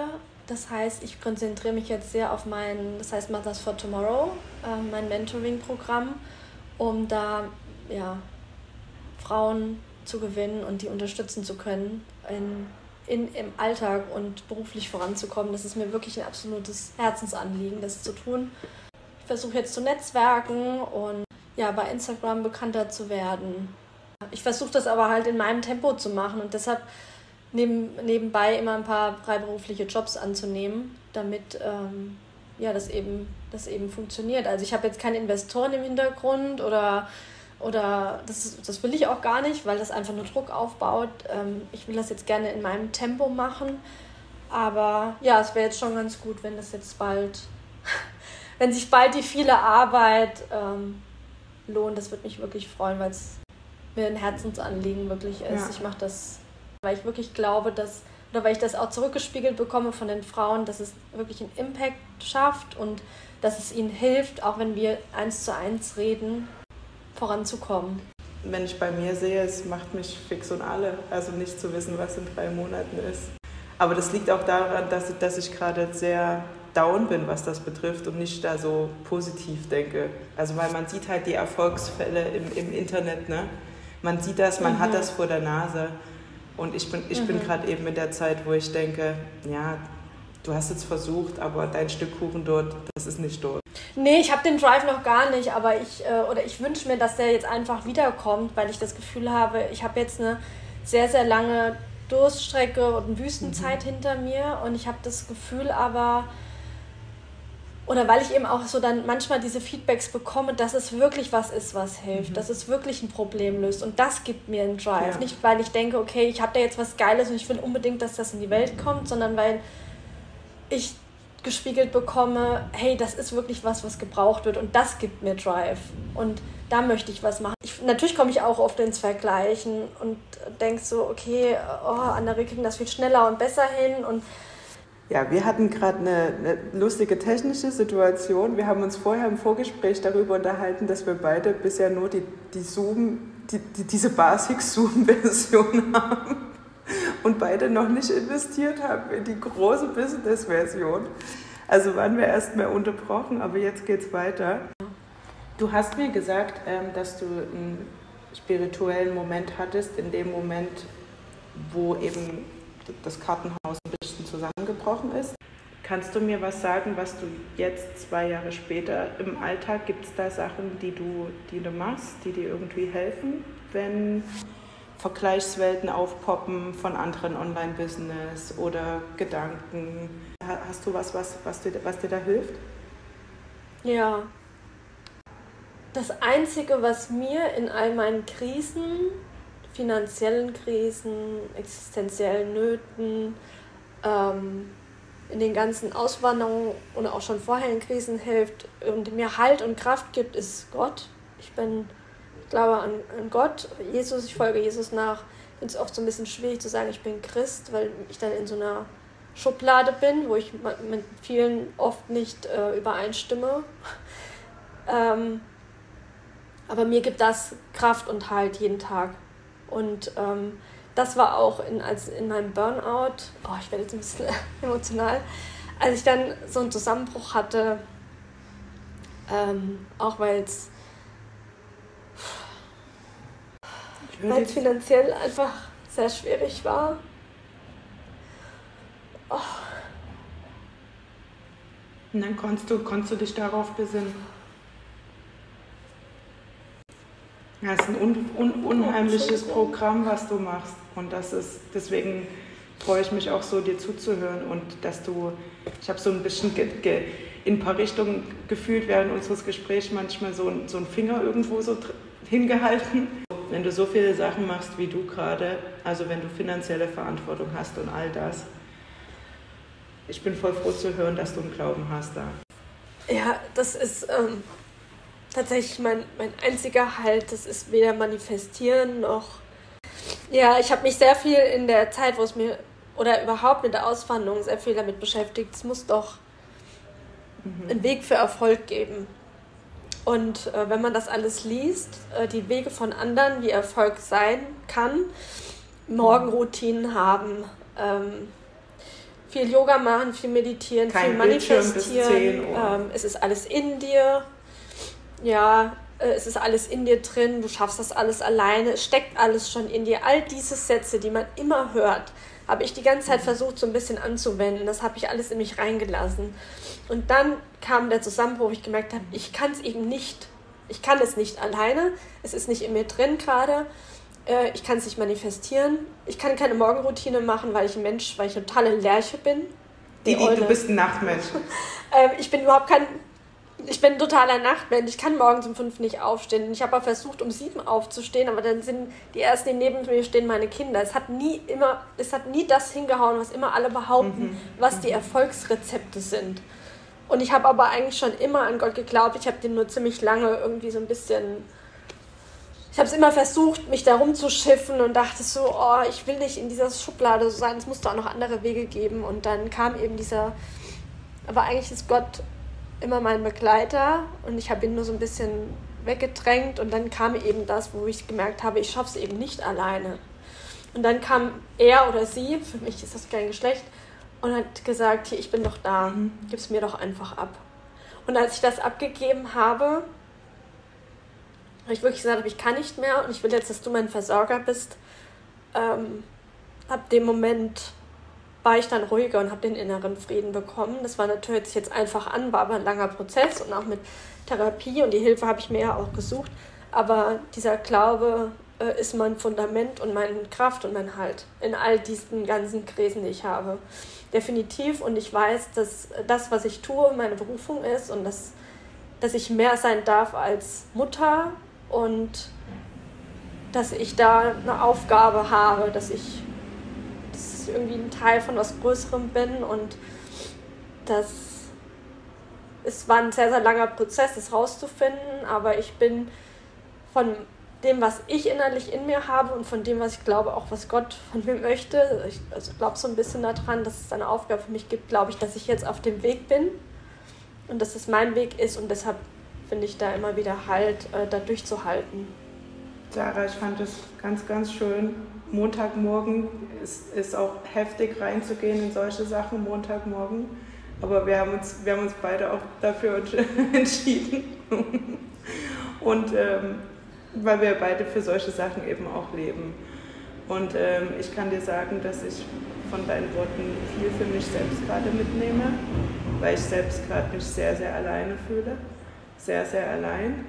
Das heißt, ich konzentriere mich jetzt sehr auf mein, das heißt Mothers for Tomorrow, äh, mein Mentoring-Programm, um da ja, Frauen zu gewinnen und die unterstützen zu können, in, in, im Alltag und beruflich voranzukommen. Das ist mir wirklich ein absolutes Herzensanliegen, das zu tun. Ich versuche jetzt zu netzwerken und ja, bei Instagram bekannter zu werden. Ich versuche das aber halt in meinem Tempo zu machen und deshalb neben, nebenbei immer ein paar freiberufliche Jobs anzunehmen, damit ähm, ja, das, eben, das eben funktioniert. Also ich habe jetzt keine Investoren im Hintergrund oder oder das, das will ich auch gar nicht, weil das einfach nur Druck aufbaut. Ähm, ich will das jetzt gerne in meinem Tempo machen. Aber ja, es wäre jetzt schon ganz gut, wenn das jetzt bald, wenn sich bald die viele Arbeit ähm, lohnt. Das würde mich wirklich freuen, weil es mir ein Herzensanliegen wirklich ist. Ja. Ich mache das, weil ich wirklich glaube, dass, oder weil ich das auch zurückgespiegelt bekomme von den Frauen, dass es wirklich einen Impact schafft und dass es ihnen hilft, auch wenn wir eins zu eins reden, voranzukommen? Wenn ich bei mir sehe, es macht mich fix und alle. Also nicht zu wissen, was in drei Monaten ist. Aber das liegt auch daran, dass ich, dass ich gerade sehr down bin, was das betrifft und nicht da so positiv denke. Also weil man sieht halt die Erfolgsfälle im, im Internet, ne? Man sieht das, man mhm. hat das vor der Nase. Und ich bin, ich mhm. bin gerade eben in der Zeit, wo ich denke, ja, du hast jetzt versucht, aber dein Stück Kuchen dort, das ist nicht dort. Nee, ich habe den Drive noch gar nicht, aber ich, äh, oder ich wünsche mir, dass der jetzt einfach wiederkommt, weil ich das Gefühl habe, ich habe jetzt eine sehr, sehr lange Durststrecke und Wüstenzeit mhm. hinter mir und ich habe das Gefühl aber, oder weil ich eben auch so dann manchmal diese Feedbacks bekomme, dass es wirklich was ist, was hilft, mhm. dass es wirklich ein Problem löst und das gibt mir einen Drive. Ja. Nicht, weil ich denke, okay, ich habe da jetzt was Geiles und ich will unbedingt, dass das in die Welt kommt, sondern weil ich gespiegelt bekomme, hey, das ist wirklich was, was gebraucht wird und das gibt mir Drive und da möchte ich was machen. Ich, natürlich komme ich auch oft ins Vergleichen und denke so, okay, oh, andere kriegen das viel schneller und besser hin und ja, wir hatten gerade eine, eine, lustige technische Situation. Wir haben uns vorher im Vorgespräch darüber unterhalten, dass wir beide bisher nur die, die Zoom, die, die, diese Basic-Zoom-Version haben und beide noch nicht investiert haben in die große Business-Version. Also waren wir erstmal unterbrochen, aber jetzt geht es weiter. Du hast mir gesagt, ähm, dass du einen spirituellen Moment hattest, in dem Moment, wo eben das Kartenhaus ein zusammengebrochen ist. Kannst du mir was sagen, was du jetzt zwei Jahre später im Alltag gibt es da Sachen, die du, die du machst, die dir irgendwie helfen, wenn Vergleichswelten aufpoppen von anderen Online-Business oder Gedanken. Hast du was, was, was, dir, was dir da hilft? Ja. Das Einzige, was mir in all meinen Krisen, finanziellen Krisen, existenziellen Nöten, ähm, in den ganzen Auswanderungen und auch schon vorher in Krisen hilft und mir Halt und Kraft gibt, ist Gott. Ich bin glaube an, an Gott, Jesus, ich folge Jesus nach. Ich finde es oft so ein bisschen schwierig zu sagen, ich bin Christ, weil ich dann in so einer Schublade bin, wo ich mit vielen oft nicht äh, übereinstimme. ähm, aber mir gibt das Kraft und Halt jeden Tag. Und ähm, das war auch in, als in meinem Burnout, oh, ich werde jetzt ein bisschen emotional, als ich dann so einen Zusammenbruch hatte, ähm, auch weil es weil es finanziell einfach sehr schwierig war. Oh. Und dann konntest du, konntest du dich darauf besinnen. Ja, es ist ein un, un, unheimliches Programm, was du machst. Und das ist, deswegen freue ich mich auch so, dir zuzuhören und dass du, ich habe so ein bisschen ge, ge, in ein paar Richtungen gefühlt während unseres Gesprächs manchmal so, so einen Finger irgendwo so hingehalten. Wenn du so viele Sachen machst wie du gerade, also wenn du finanzielle Verantwortung hast und all das, ich bin voll froh zu hören, dass du einen Glauben hast da. Ja, das ist ähm, tatsächlich mein, mein einziger Halt. Das ist weder manifestieren noch. Ja, ich habe mich sehr viel in der Zeit, wo es mir oder überhaupt mit der Auswanderung sehr viel damit beschäftigt. Es muss doch mhm. einen Weg für Erfolg geben. Und äh, wenn man das alles liest, äh, die Wege von anderen, wie Erfolg sein kann, Morgenroutinen haben, ähm, viel Yoga machen, viel meditieren, Kein viel manifestieren. Ähm, es ist alles in dir. Ja, es ist alles in dir drin. Du schaffst das alles alleine. Es steckt alles schon in dir. All diese Sätze, die man immer hört, habe ich die ganze Zeit versucht, so ein bisschen anzuwenden. Das habe ich alles in mich reingelassen. Und dann kam der Zusammenbruch, wo ich gemerkt habe, ich kann es eben nicht. Ich kann es nicht alleine. Es ist nicht in mir drin gerade. Äh, ich kann es nicht manifestieren. Ich kann keine Morgenroutine machen, weil ich ein Mensch, weil ich eine totale Lerche bin. Die, die, du bist ein Nachtmensch. Ähm, ich bin überhaupt kein. Ich bin totaler Nachtmensch. Ich kann morgens um fünf nicht aufstehen. Ich habe auch versucht, um sieben aufzustehen, aber dann sind die ersten, die neben mir stehen, meine Kinder. Es hat nie immer, es hat nie das hingehauen, was immer alle behaupten, mhm. was die Erfolgsrezepte sind. Und ich habe aber eigentlich schon immer an Gott geglaubt. Ich habe den nur ziemlich lange irgendwie so ein bisschen ich habe es immer versucht, mich da rumzuschiffen und dachte so, oh, ich will nicht in dieser Schublade so sein, es muss da auch noch andere Wege geben. Und dann kam eben dieser, aber eigentlich ist Gott immer mein Begleiter und ich habe ihn nur so ein bisschen weggedrängt und dann kam eben das, wo ich gemerkt habe, ich schaffe es eben nicht alleine. Und dann kam er oder sie, für mich ist das kein Geschlecht, und hat gesagt, hier, ich bin doch da, mhm. gib es mir doch einfach ab. Und als ich das abgegeben habe, habe ich wirklich gesagt ich kann nicht mehr und ich will jetzt, dass du mein Versorger bist. Ähm, ab dem Moment war ich dann ruhiger und habe den inneren Frieden bekommen. Das war natürlich jetzt einfach an, war aber ein langer Prozess und auch mit Therapie und die Hilfe habe ich mir ja auch gesucht. Aber dieser Glaube äh, ist mein Fundament und meine Kraft und mein Halt in all diesen ganzen Krisen, die ich habe. Definitiv und ich weiß, dass das, was ich tue, meine Berufung ist und dass, dass ich mehr sein darf als Mutter, und dass ich da eine Aufgabe habe, dass ich, dass ich irgendwie ein Teil von was Größerem bin und das es war ein sehr, sehr langer Prozess, das rauszufinden, aber ich bin von dem, was ich innerlich in mir habe und von dem, was ich glaube, auch was Gott von mir möchte. Ich also glaube so ein bisschen daran, dass es eine Aufgabe für mich gibt, glaube ich, dass ich jetzt auf dem Weg bin und dass es mein Weg ist und deshalb finde ich da immer wieder Halt, äh, da durchzuhalten. Sarah, ich fand es ganz, ganz schön. Montagmorgen ist, ist auch heftig reinzugehen in solche Sachen, Montagmorgen. Aber wir haben uns, wir haben uns beide auch dafür entschieden. Und ähm, weil wir beide für solche Sachen eben auch leben. Und ähm, ich kann dir sagen, dass ich von deinen Worten viel für mich selbst gerade mitnehme, weil ich selbst gerade mich sehr, sehr alleine fühle sehr, sehr allein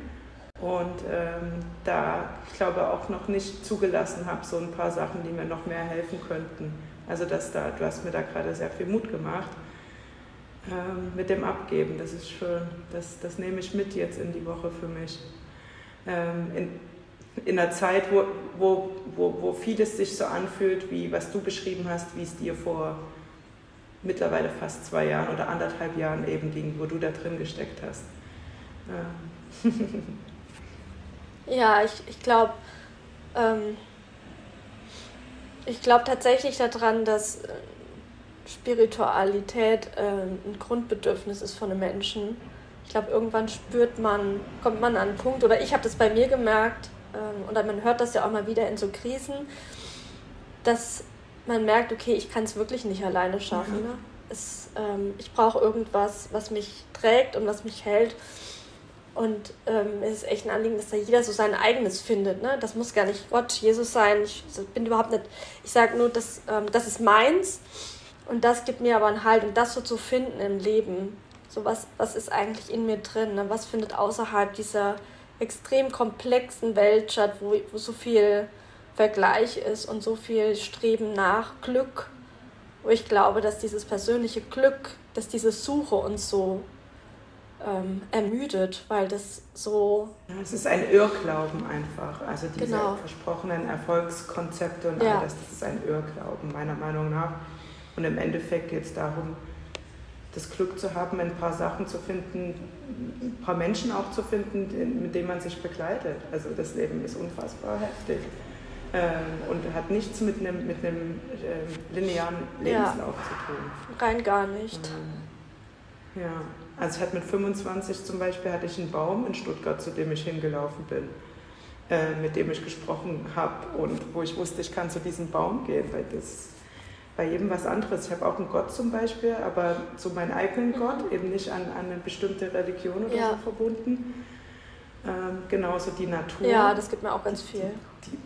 und ähm, da, ich glaube, auch noch nicht zugelassen habe, so ein paar Sachen, die mir noch mehr helfen könnten. Also dass da, du hast mir da gerade sehr viel Mut gemacht ähm, mit dem Abgeben, das ist schön, das, das nehme ich mit jetzt in die Woche für mich. Ähm, in, in einer Zeit, wo, wo, wo, wo vieles sich so anfühlt, wie was du beschrieben hast, wie es dir vor mittlerweile fast zwei Jahren oder anderthalb Jahren eben ging, wo du da drin gesteckt hast. Ja, ja ich, ich glaube, ähm, ich glaube tatsächlich daran, dass äh, Spiritualität äh, ein Grundbedürfnis ist von einem Menschen. Ich glaube, irgendwann spürt man, kommt man an einen Punkt, oder ich habe das bei mir gemerkt, ähm, oder man hört das ja auch mal wieder in so Krisen, dass man merkt, okay, ich kann es wirklich nicht alleine schaffen. Mhm. Ne? Es, ähm, ich brauche irgendwas, was mich trägt und was mich hält. Und ähm, es ist echt ein Anliegen, dass da jeder so sein eigenes findet. Ne? Das muss gar nicht Gott, Jesus sein. Ich bin überhaupt nicht, ich sage nur, das, ähm, das ist meins und das gibt mir aber einen Halt. Und das so zu finden im Leben, so was, was ist eigentlich in mir drin? Ne? Was findet außerhalb dieser extrem komplexen Welt statt, wo, wo so viel Vergleich ist und so viel Streben nach Glück wo ich glaube, dass dieses persönliche Glück, dass diese Suche uns so ähm, ermüdet, weil das so. Ja, es ist ein Irrglauben einfach. Also diese Genau. versprochenen Erfolgskonzepte und Ja. all das, das ist ein Irrglauben, meiner Meinung nach. Und im Endeffekt geht es darum, das Glück zu haben, ein paar Sachen zu finden, ein paar Menschen auch zu finden, mit denen man sich begleitet. Also das Leben ist unfassbar heftig. Ähm, und hat nichts mit einem, mit ähm, linearen Ja. Lebenslauf zu tun. rein gar nicht. Ja, also ich hatte mit 25 zum Beispiel hatte ich einen Baum in Stuttgart, zu dem ich hingelaufen bin, äh, mit dem ich gesprochen habe und wo ich wusste, ich kann zu diesem Baum gehen, weil das bei jedem was anderes. Ich habe auch einen Gott zum Beispiel, aber so meinen eigenen Gott, eben nicht an, an eine bestimmte Religion oder Ja. so verbunden. Ähm, genauso die Natur, Ja, das gibt mir auch ganz viel. die,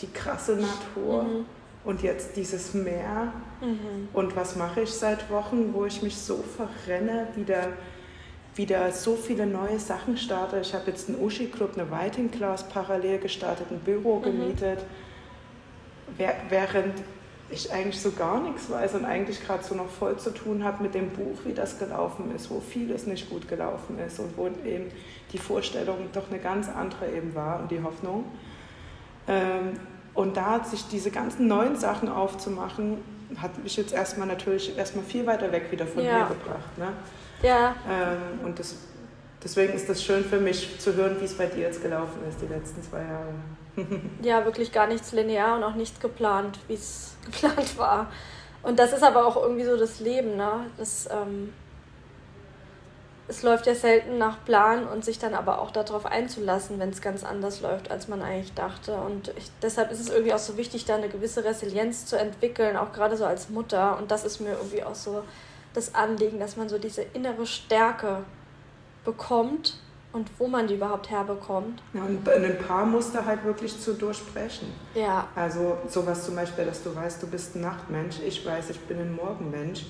die krasse Natur Mhm. Und jetzt dieses Meer. Mhm. Und was mache ich seit Wochen, wo ich mich so verrenne, wieder, wieder so viele neue Sachen starte. Ich habe jetzt einen Uschi-Club, eine Writing Class parallel gestartet, ein Büro Mhm. gemietet, wer- während ich eigentlich so gar nichts weiß und eigentlich gerade so noch voll zu tun habe mit dem Buch, wie das gelaufen ist, wo vieles nicht gut gelaufen ist und wo eben die Vorstellung doch eine ganz andere eben war und die Hoffnung. Ähm, und da hat sich diese ganzen neuen Sachen aufzumachen, hat mich jetzt erstmal natürlich erstmal viel weiter weg wieder von Ja. mir gebracht. Ne? Ja, Ähm, und das, deswegen ist das schön für mich zu hören, wie es bei dir jetzt gelaufen ist, die letzten zwei Jahre. ja, wirklich gar nichts linear und auch nichts geplant, wie es geplant war. Und das ist aber auch irgendwie so das Leben, ne? Das, ähm, es läuft ja selten nach Plan und sich dann aber auch darauf einzulassen, wenn es ganz anders läuft, als man eigentlich dachte. Und ich, deshalb ist es irgendwie auch so wichtig, da eine gewisse Resilienz zu entwickeln, auch gerade so als Mutter. Und das ist mir irgendwie auch so das Anliegen, dass man so diese innere Stärke bekommt und wo man die überhaupt herbekommt. Ja, und ein paar Muster halt wirklich zu durchbrechen. Ja, Also sowas zum Beispiel, dass du weißt, du bist ein Nachtmensch, ich weiß, ich bin ein Morgenmensch.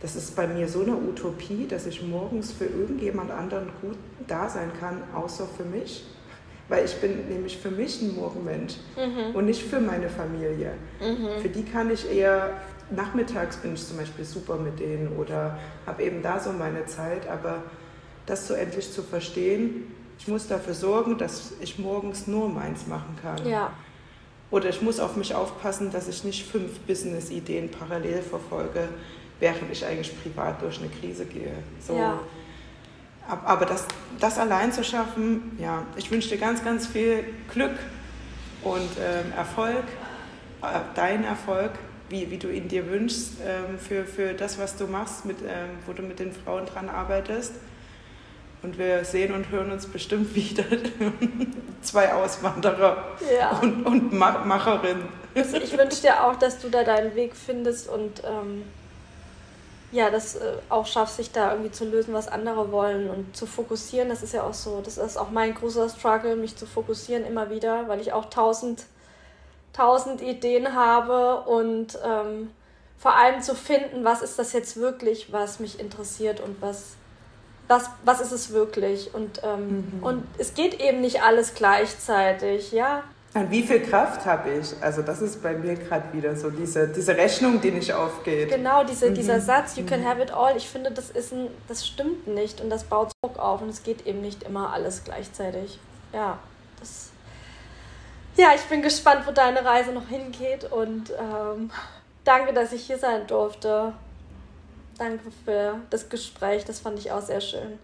Das ist bei mir so eine Utopie, dass ich morgens für irgendjemand anderen gut da sein kann, außer für mich. Weil ich bin nämlich für mich ein Morgenmensch und nicht für meine Familie. Für die kann ich eher, nachmittags bin ich zum Beispiel super mit denen oder habe eben da so meine Zeit, aber das so endlich zu verstehen, ich muss dafür sorgen, dass ich morgens nur meins machen kann. ja, Oder ich muss auf mich aufpassen, dass ich nicht fünf Business-Ideen parallel verfolge, während ich eigentlich privat durch eine Krise gehe. So. Ja. Ab- Aber das, das allein zu schaffen, ja, ich wünsche dir ganz, ganz viel Glück und ähm, Erfolg, äh, dein Erfolg, wie, wie du ihn dir wünschst, ähm, für, für das, was du machst, mit, ähm, wo du mit den Frauen dran arbeitest. Und wir sehen und hören uns bestimmt wieder. Zwei Auswanderer ja. und, und Ma Macherin. Also ich wünsche dir auch, dass du da deinen Weg findest und ähm, ja, das äh, auch schaffst, sich da irgendwie zu lösen, was andere wollen und zu fokussieren. Das ist ja auch so, das ist auch mein großer Struggle, mich zu fokussieren immer wieder, weil ich auch tausend, tausend Ideen habe und ähm, vor allem zu finden, was ist das jetzt wirklich, was mich interessiert und was, was, was ist es wirklich. Und, ähm, und es geht eben nicht alles gleichzeitig, ja. Und wie viel Kraft habe ich? Also das ist bei mir gerade wieder so diese, diese Rechnung, die nicht aufgeht. Genau, diese, Mhm. dieser Satz, you can have it all, ich finde, das, ist ein, das stimmt nicht und das baut Druck auf und es geht eben nicht immer alles gleichzeitig. Ja, das, ja ich bin gespannt, wo deine Reise noch hingeht und ähm, danke, dass ich hier sein durfte. Danke für das Gespräch, das fand ich auch sehr schön.